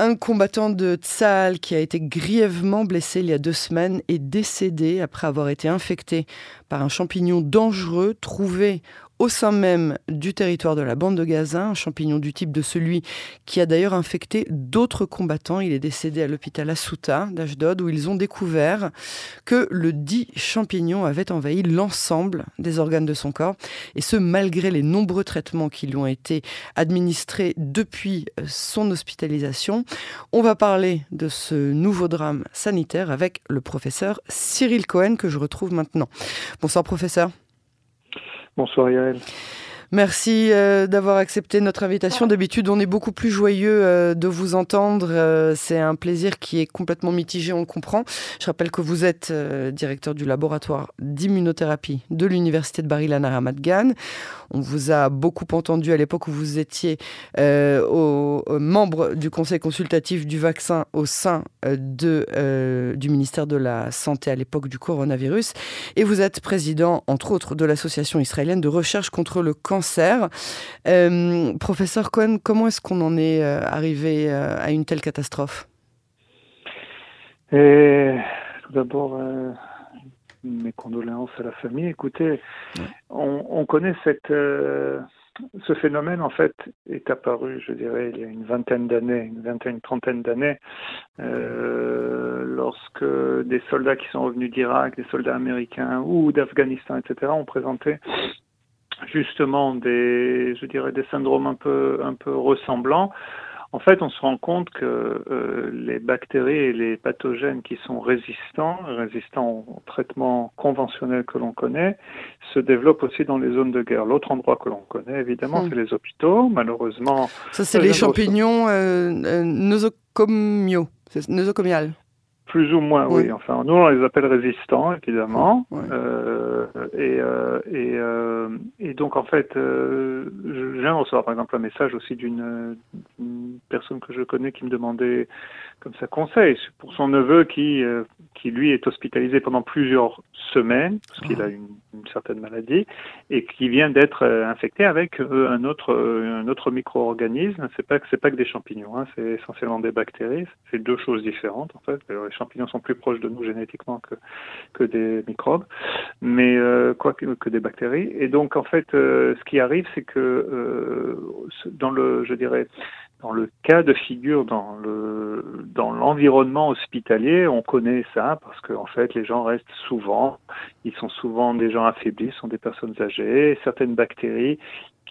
Un combattant de Tsal qui a été grièvement blessé il y a deux semaines est décédé après avoir été infecté par un champignon dangereux trouvé au sein même du territoire de la bande de Gaza, un champignon du type de celui qui a d'ailleurs infecté d'autres combattants. Il est décédé à l'hôpital Asuta d'Ashdod où ils ont découvert que le dit champignon avait envahi l'ensemble des organes de son corps et ce malgré les nombreux traitements qui lui ont été administrés depuis son hospitalisation. On va parler de ce nouveau drame sanitaire avec le professeur Cyril Cohen que je retrouve maintenant. Bonsoir professeur. Bonsoir Yael. Merci euh, d'avoir accepté notre invitation. D'habitude, on est beaucoup plus joyeux euh, de vous entendre. Euh, c'est un plaisir qui est complètement mitigé, on le comprend. Je rappelle que vous êtes directeur du laboratoire d'immunothérapie de l'université de Bari Lar Gan. On vous a beaucoup entendu à l'époque où vous étiez au, membre du conseil consultatif du vaccin au sein de, du ministère de la Santé à l'époque du coronavirus. Et vous êtes président, entre autres, de l'association israélienne de recherche contre le cancer euh, professeur Cohen, comment est-ce qu'on en est euh, arrivé euh, à une telle catastrophe? Tout d'abord, mes condoléances à la famille. Écoutez, on, connaît cette, ce phénomène, en fait, est apparu, je dirais, il y a une vingtaine d'années, une vingtaine, une trentaine d'années, lorsque des soldats qui sont revenus d'Irak, des soldats américains ou d'Afghanistan, etc., ont présenté justement des, je dirais, des syndromes un peu, un peu ressemblants, en fait, on se rend compte que euh, les bactéries et les pathogènes qui sont résistants, résistants au traitement conventionnel que l'on connaît, se développent aussi dans les zones de guerre. L'autre endroit que l'on connaît, évidemment, hmm. c'est les hôpitaux. Malheureusement, ça c'est les champignons euh, euh nosocomiaux, nosocomiales. Plus ou moins, oui. Enfin, nous, on les appelle résistants, évidemment. Euh, et, euh, et, euh, et, donc, en fait, euh, je viens de recevoir, par exemple, un message aussi d'une personne que je connais qui me demandait comme ça conseil pour son neveu qui, euh, qui lui, est hospitalisé pendant plusieurs semaines, parce qu'il a ah. une, une, certaine maladie, et qui vient d'être infecté avec un autre, un autre micro-organisme. C'est pas, c'est pas que des champignons, hein, c'est essentiellement des bactéries. C'est deux choses différentes, en fait champignons sont plus proches de nous génétiquement que, que des microbes, mais euh, quoi que, que, des bactéries. Et donc, en fait, euh, ce qui arrive, c'est que euh, dans le, je dirais, dans le cas de figure dans le dans l'environnement hospitalier, on connaît ça parce que en fait les gens restent souvent, ils sont souvent des gens affaiblis, sont des personnes âgées, certaines bactéries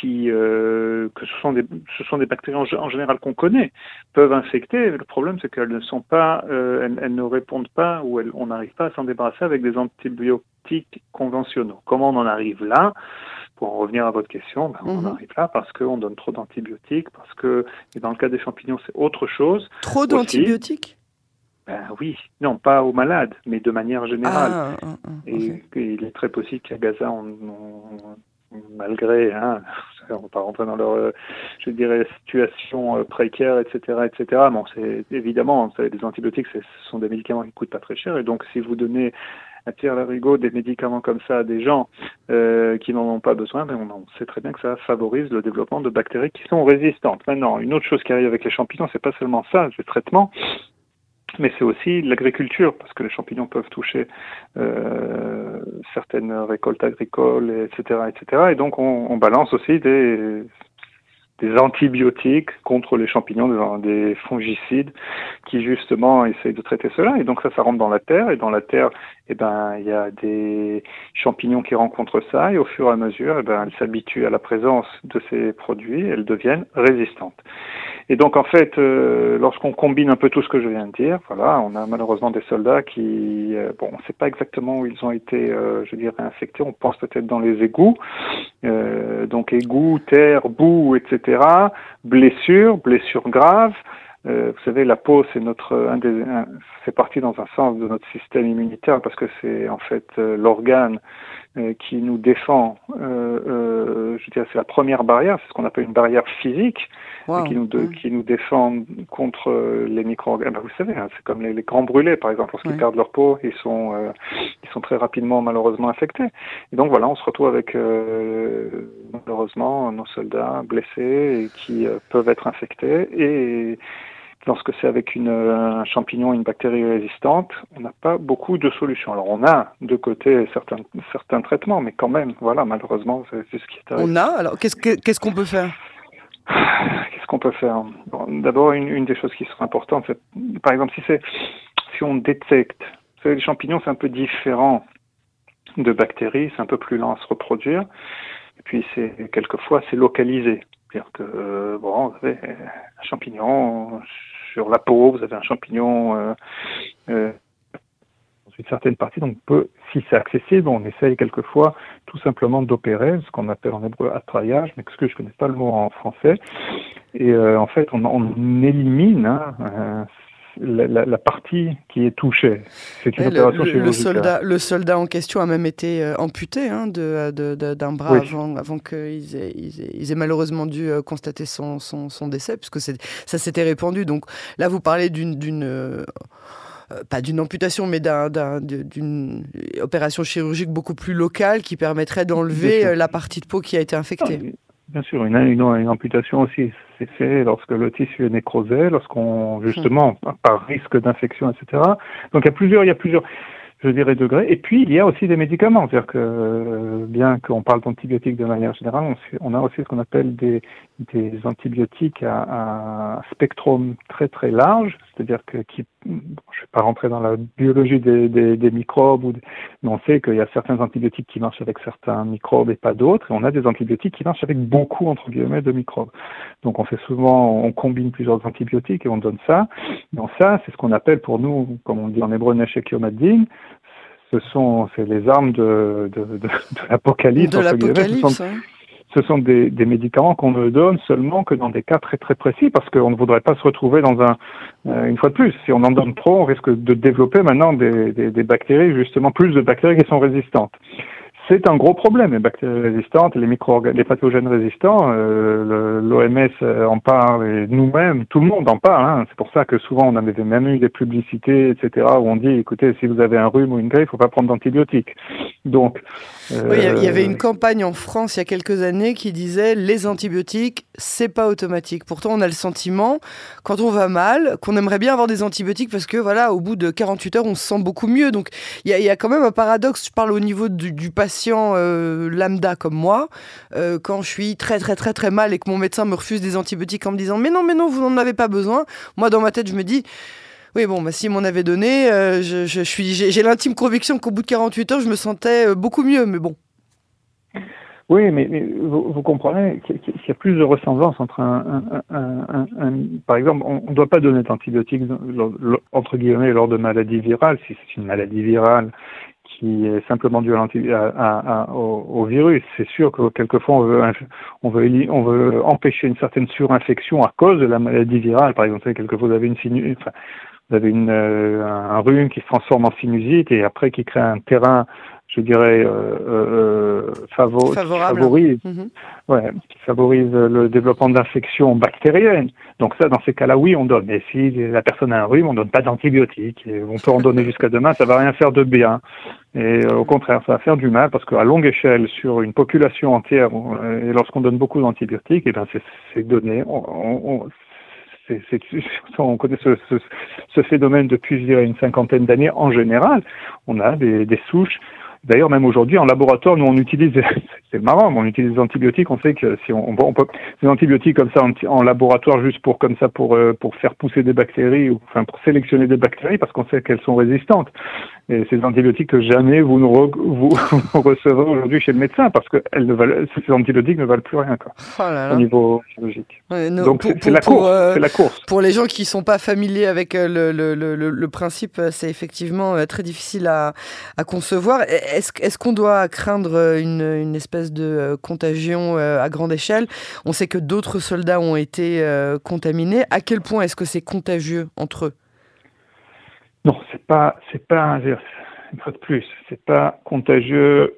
qui, euh, que ce sont des, ce sont des bactéries en, général qu'on connaît, peuvent infecter. Le problème, c'est qu'elles ne sont pas, euh, elles, ne répondent pas ou elles, on n'arrive pas à s'en débarrasser avec des antibiotiques conventionnels. Comment on en arrive là? Pour en revenir à votre question, ben, on en mhm. arrive là parce qu'on donne trop d'antibiotiques, parce que et dans le cas des champignons, c'est autre chose. Trop d'antibiotiques? ben oui, non, pas aux malades, mais de manière générale. Ah, ah, ah, et, il est très possible qu'à Gaza, on, malgré, hein, on va pas rentrer dans leur, euh, je dirais, situation euh, précaire, etc., etc. Bon, c'est évidemment, des antibiotiques, ce sont des médicaments qui coûtent pas très cher, et donc si vous donnez à tir larigot des médicaments comme ça à des gens euh, qui n'en ont pas besoin, ben on, sait très bien que ça favorise le développement de bactéries qui sont résistantes. Maintenant, une autre chose qui arrive avec les champignons, c'est pas seulement ça, le traitement, mais c'est aussi l'agriculture, parce que les champignons peuvent toucher euh, certaines récoltes agricoles, etc., etc. Et donc on, on balance aussi des, des antibiotiques contre les champignons, des, fongicides qui justement essayent de traiter cela. Et donc ça, ça rentre dans la terre. Et dans la terre, eh ben, il y a des champignons qui rencontrent ça. Et au fur et à mesure, eh ben, elles s'habituent à la présence de ces produits. Elles deviennent résistantes. Et donc en fait, euh, lorsqu'on combine un peu tout ce que je viens de dire, voilà, on a malheureusement des soldats qui, euh, bon, on ne sait pas exactement où ils ont été, euh, je dirais, infectés. On pense peut-être dans les égouts, donc égouts, terre, boue, etc. Blessures, blessures graves. vous savez, la peau, c'est notre, un des, fait partie dans un sens de notre système immunitaire parce que c'est en fait l'organe qui nous défend. je dirais, c'est la première barrière, c'est ce qu'on appelle une barrière physique qui, nous qui nous défendent contre euh, les micro-organismes. Ah bah, vous savez, hein, c'est comme les, grands brûlés, par exemple, lorsqu'ils perdent leur peau, ils sont, euh, ils sont très rapidement malheureusement infectés. Et donc voilà, on se retrouve avec euh, malheureusement nos soldats blessés et qui peuvent être infectés. Et lorsque c'est avec une, un champignon, une bactérie résistante, on n'a pas beaucoup de solutions. Alors on a de côté certains, certains traitements, mais quand même, voilà, malheureusement, c'est ce qui est On a? Alors qu'est-ce qu'est-ce qu'on peut faire? Qu'est-ce qu'on peut faire? D'abord, une, une, des choses qui serait importante, c'est, par exemple, si c'est si on détecte, vous savez, les champignons, c'est un peu différent de bactéries, c'est un peu plus lent à se reproduire. Et puis, c'est quelquefois, c'est localisé. C'est-à-dire que, euh, bon, vous avez un champignon sur la peau, vous avez un champignon euh, euh, une certaine partie. Donc, peut, si c'est accessible, on essaye quelquefois tout simplement d'opérer, ce qu'on appelle en hébreu attraillage, mais que je connais pas le mot en français. Et en fait, on, on élimine hein, la, la, partie qui est touchée. C'est une opération le, le soldat, le soldat en question a même été euh, amputé hein, d'un de, de, bras avant, avant qu'ils aient, ils aient, malheureusement dû euh, constater son, son, son décès, puisque ça s'était répandu. Donc là, vous parlez d'une... Euh, pas d'une amputation, mais d'une opération chirurgique beaucoup plus locale qui permettrait d'enlever la partie de peau qui a été infectée. Ah, Bien sûr, une, une, une amputation aussi, c'est fait lorsque le tissu est nécrosé, lorsqu'on justement par risque d'infection, etc. Donc il y a plusieurs, il y a plusieurs je dirais, degrés. Et puis, il y a aussi des médicaments. C'est-à-dire que, bien qu'on parle d'antibiotiques de manière générale, on, a aussi ce qu'on appelle des, des antibiotiques à, à, spectrum très très large. C'est-à-dire que, qui, je ne vais pas rentrer dans la biologie des, des, des microbes, ou mais on sait qu'il y a certains antibiotiques qui marchent avec certains microbes et pas d'autres. Et on a des antibiotiques qui marchent avec beaucoup, entre guillemets, de microbes. Donc, on fait souvent, on combine plusieurs antibiotiques et on donne ça. Donc, ça, c'est ce qu'on appelle pour nous, comme on dit en hébreu, neshekiomadin ce sont c'est les armes de, de, de, de l'apocalypse. De l'apocalypse. Ce sont des, médicaments qu'on ne donne seulement que dans des cas très très précis parce qu'on ne voudrait pas se retrouver dans un euh, une fois de plus. Si on en donne trop on risque de développer maintenant des, des bactéries justement plus de bactéries qui sont résistantes c'est un gros problème, les bactéries résistantes, les micro les pathogènes résistants. Euh, L'OMS euh, en parle et nous-mêmes, tout le monde en parle. Hein. C'est pour ça que souvent on avait même eu des publicités, etc., où on dit, écoutez, si vous avez un rhume ou une grippe, il faut pas prendre d'antibiotiques. Donc, il y avait une campagne en France il y a quelques années qui disait les antibiotiques, c'est pas automatique. Pourtant, on a le sentiment, quand on va mal, qu'on aimerait bien avoir des antibiotiques parce que voilà, au bout de 48 heures, on se sent beaucoup mieux. Donc, il y, a quand même un paradoxe. Je parle au niveau du, du patient euh, lambda comme moi. Euh, quand je suis très très très très mal et que mon médecin me refuse des antibiotiques en me disant mais non mais non, vous n'en avez pas besoin. Moi, dans ma tête, je me dis oui, bon, bah, s'il m'en avait donné, euh, je, suis, j'ai, l'intime conviction qu'au bout de 48 heures, je me sentais beaucoup mieux, mais bon. Oui, mais, vous, comprenez qu'il y a plus de ressemblance entre un, un, un, par exemple, on ne doit pas donner d'antibiotiques entre guillemets lors de maladies virales si c'est une maladie virale qui est simplement due à, au, au, virus. C'est sûr que quelquefois on veut, on veut, on veut empêcher une certaine surinfection à cause de la maladie virale. Par exemple, quelquefois vous avez une sinus, enfin, vous avez une, euh, un rhume qui se transforme en sinusite et après qui crée un terrain, je dirais, euh, euh, favorise, mhm. ouais, qui favorise le développement d'infections bactériennes. Donc ça, dans ces cas-là, oui, on donne. Mais si la personne a un rhume, on donne pas d'antibiotiques. On peut en donner jusqu'à demain, ça va rien faire de bien. Et au contraire, ça va faire du mal parce qu'à longue échelle, sur une population entière, et lorsqu'on donne beaucoup d'antibiotiques, et eh ben c'est donné. On, on, c'est, on connaît ce, ce, ce, phénomène depuis, je dirais, une cinquantaine d'années en général. On a des, des souches D'ailleurs, même aujourd'hui, en laboratoire, nous, on utilise, c'est marrant, mais on utilise des antibiotiques. On sait que si on, on peut, des antibiotiques comme ça en, laboratoire, juste pour, comme ça, pour, euh, pour faire pousser des bactéries, ou enfin, pour sélectionner des bactéries, parce qu'on sait qu'elles sont résistantes. Et ces antibiotiques que jamais vous, vous, recevrez aujourd'hui chez le médecin, parce que elles ne valent, ces antibiotiques ne valent plus rien, quoi, oh au niveau biologique. Donc, c'est la, course, euh, la course. Pour les gens qui sont pas familiers avec euh, le, le, le, le principe, c'est effectivement très difficile à, à concevoir. Est-ce qu'on doit craindre euh, une, espèce de euh, contagion euh, à grande échelle? On sait que d'autres soldats ont été contaminés. À quel point est-ce que c'est contagieux entre eux? Non, c'est pas, c'est pas une fois de plus, c'est pas contagieux.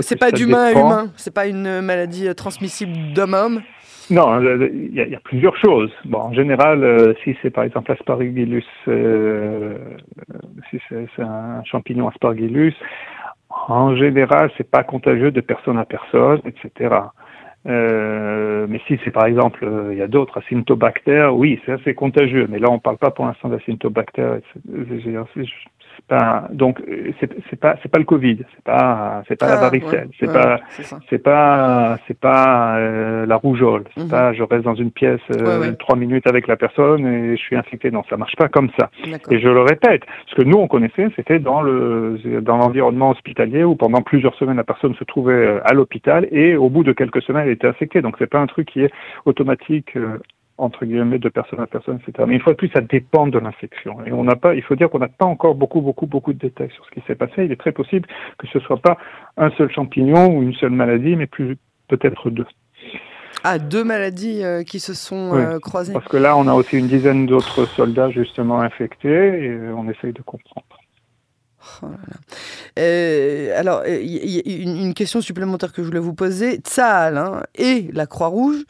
C'est pas d'humain à humain, c'est pas une maladie transmissible d'homme à homme. Non, il y, a plusieurs choses. Bon, en général, si c'est par exemple Aspergillus, si c'est un champignon Aspergillus, en général, c'est pas contagieux de personne à personne, etc. Euh, mais si c'est par exemple, euh, il y a d'autres asymptobactères, oui, c'est assez contagieux. Mais là, on parle pas pour l'instant d'asymptobactères donc c'est c'est pas c'est pas le Covid, c'est pas c'est pas la ah, varicelle, c'est, pas, c'est pas c'est pas euh, la rougeole, c'est mhm. pas je reste dans une pièce euh, trois minutes avec la personne et je suis infecté. Non, ça marche pas comme ça. Et je le répète, ce que nous on connaissait, c'était dans le dans l'environnement hospitalier où pendant plusieurs semaines la personne se trouvait euh, à l'hôpital et au bout de quelques semaines elle était infectée. Donc c'est pas un truc qui est automatique entre guillemets de personne à personne, etc. Mais une fois de plus, ça dépend de l'infection. Et on n'a pas, il faut dire qu'on n'a pas encore beaucoup, beaucoup, beaucoup de détails sur ce qui s'est passé. Il est très possible que ce soit pas un seul champignon ou une seule maladie, mais plus peut-être deux. Ah, deux maladies euh, qui se sont euh, croisées. Parce que là, on a aussi une dizaine d'autres soldats justement infectés et on essaye de comprendre. Oh alors, il y, a une, question supplémentaire que je voulais vous poser. Tsahal hein, et la Croix-Rouge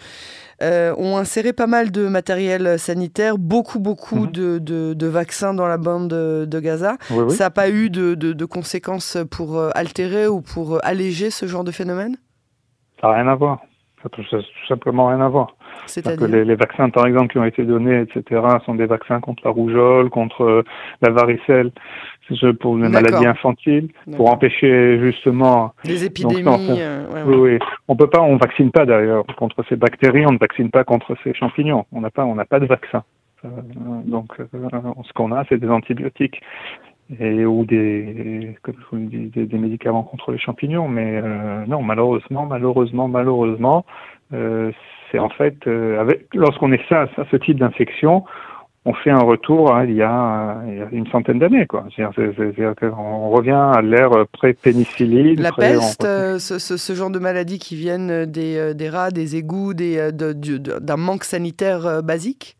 euh, ont inséré pas mal de matériel sanitaire, beaucoup, beaucoup mhm. de, de, vaccins dans la bande de, Gaza. Ça n'a pas eu de, conséquences pour euh, altérer ou pour alléger ce genre de phénomène? Ça n'a rien à voir. Ça n'a tout, simplement rien à voir. C'est-à-dire les, les, vaccins, par exemple, qui ont été donnés, etc., sont des vaccins contre la rougeole, contre euh, la varicelle pour les maladies infantiles, pour empêcher justement les épidémies. Euh, oui, oui, on peut pas, on vaccine pas d'ailleurs contre ces bactéries, on ne vaccine pas contre ces champignons. On n'a pas, on n'a pas de vaccin. Euh, donc, euh, ce qu'on a, c'est des antibiotiques et ou des, comme je vous dis, des, médicaments contre les champignons. Mais non, malheureusement, malheureusement, malheureusement, c'est en fait, avec, lorsqu'on est ça, à ce type d'infection, on fait un retour hein, il, y a, une centaine d'années. Quoi. on revient à l'ère pré-pénicilline. La peste, euh, ce, genre de maladies qui viennent des, euh, des rats, des égouts, des, euh, d'un manque sanitaire basique?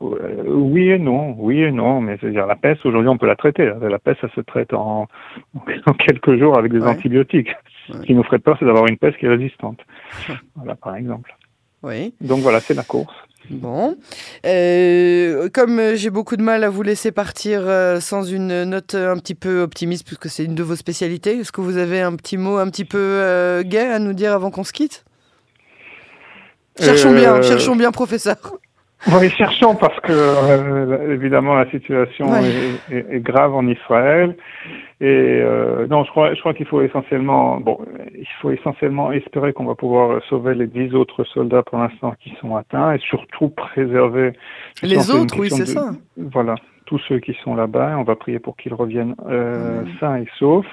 Oui et non, oui et non, mais c'est dire la peste aujourd'hui on peut la traiter. La peste ça se traite en, en quelques jours avec des antibiotiques. Ce qui nous ferait peur c'est d'avoir une peste qui est résistante. voilà par exemple. Oui. Donc voilà c'est la course. Bon. Euh, comme j'ai beaucoup de mal à vous laisser partir euh, sans une note un petit peu optimiste, puisque c'est une de vos spécialités, est-ce que vous avez un petit mot un petit peu euh, gai à nous dire avant qu'on se quitte? Cherchons bien, cherchons bien, professeur. Oui, cherchons parce que évidemment la situation est, grave en Israël et euh, non, je crois, je crois qu'il faut essentiellement, bon, il faut essentiellement espérer qu'on va pouvoir sauver les dix autres soldats pour l'instant qui sont atteints et surtout préserver les autres. Oui, c'est ça. Voilà, tous ceux qui sont là-bas. On va prier pour qu'ils reviennent euh, sains et saufs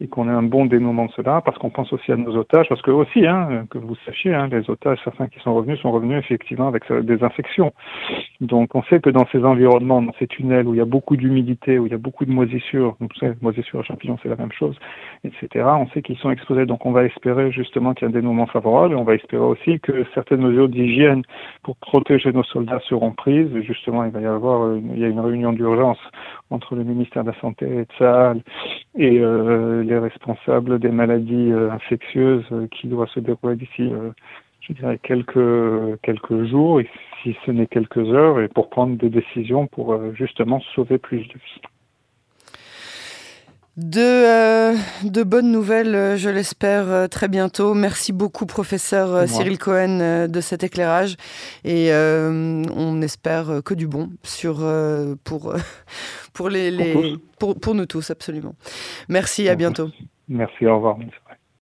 et qu'on ait un bon dénouement de cela, parce qu'on pense aussi à nos otages, parce que aussi, hein, que vous sachiez, hein, les otages, certains qui sont revenus, sont revenus effectivement avec des infections. Donc on sait que dans ces environnements, dans ces tunnels où il y a beaucoup d'humidité, où il y a beaucoup de moisissures, vous savez, moisissures champignons, c'est la même chose, etc., on sait qu'ils sont exposés. Donc on va espérer justement qu'il y ait un dénouement favorable, et on va espérer aussi que certaines mesures d'hygiène pour protéger nos soldats seront prises. justement, il va y avoir une, il y a une réunion d'urgence entre le ministère de la Santé et Tsahal et euh, les responsables des maladies euh, infectieuses euh, qui doit se dérouler d'ici, je dirais, quelques, quelques jours, si ce n'est quelques heures, et pour prendre des décisions pour justement sauver plus de vies. De, de, bonnes nouvelles, je l'espère, très bientôt. Merci beaucoup, professeur Cyril Cohen, de cet éclairage. Et on espère que du bon sur, pour, pour, les, les pour, pour, nous tous, absolument. Merci, à bientôt. Merci, au revoir.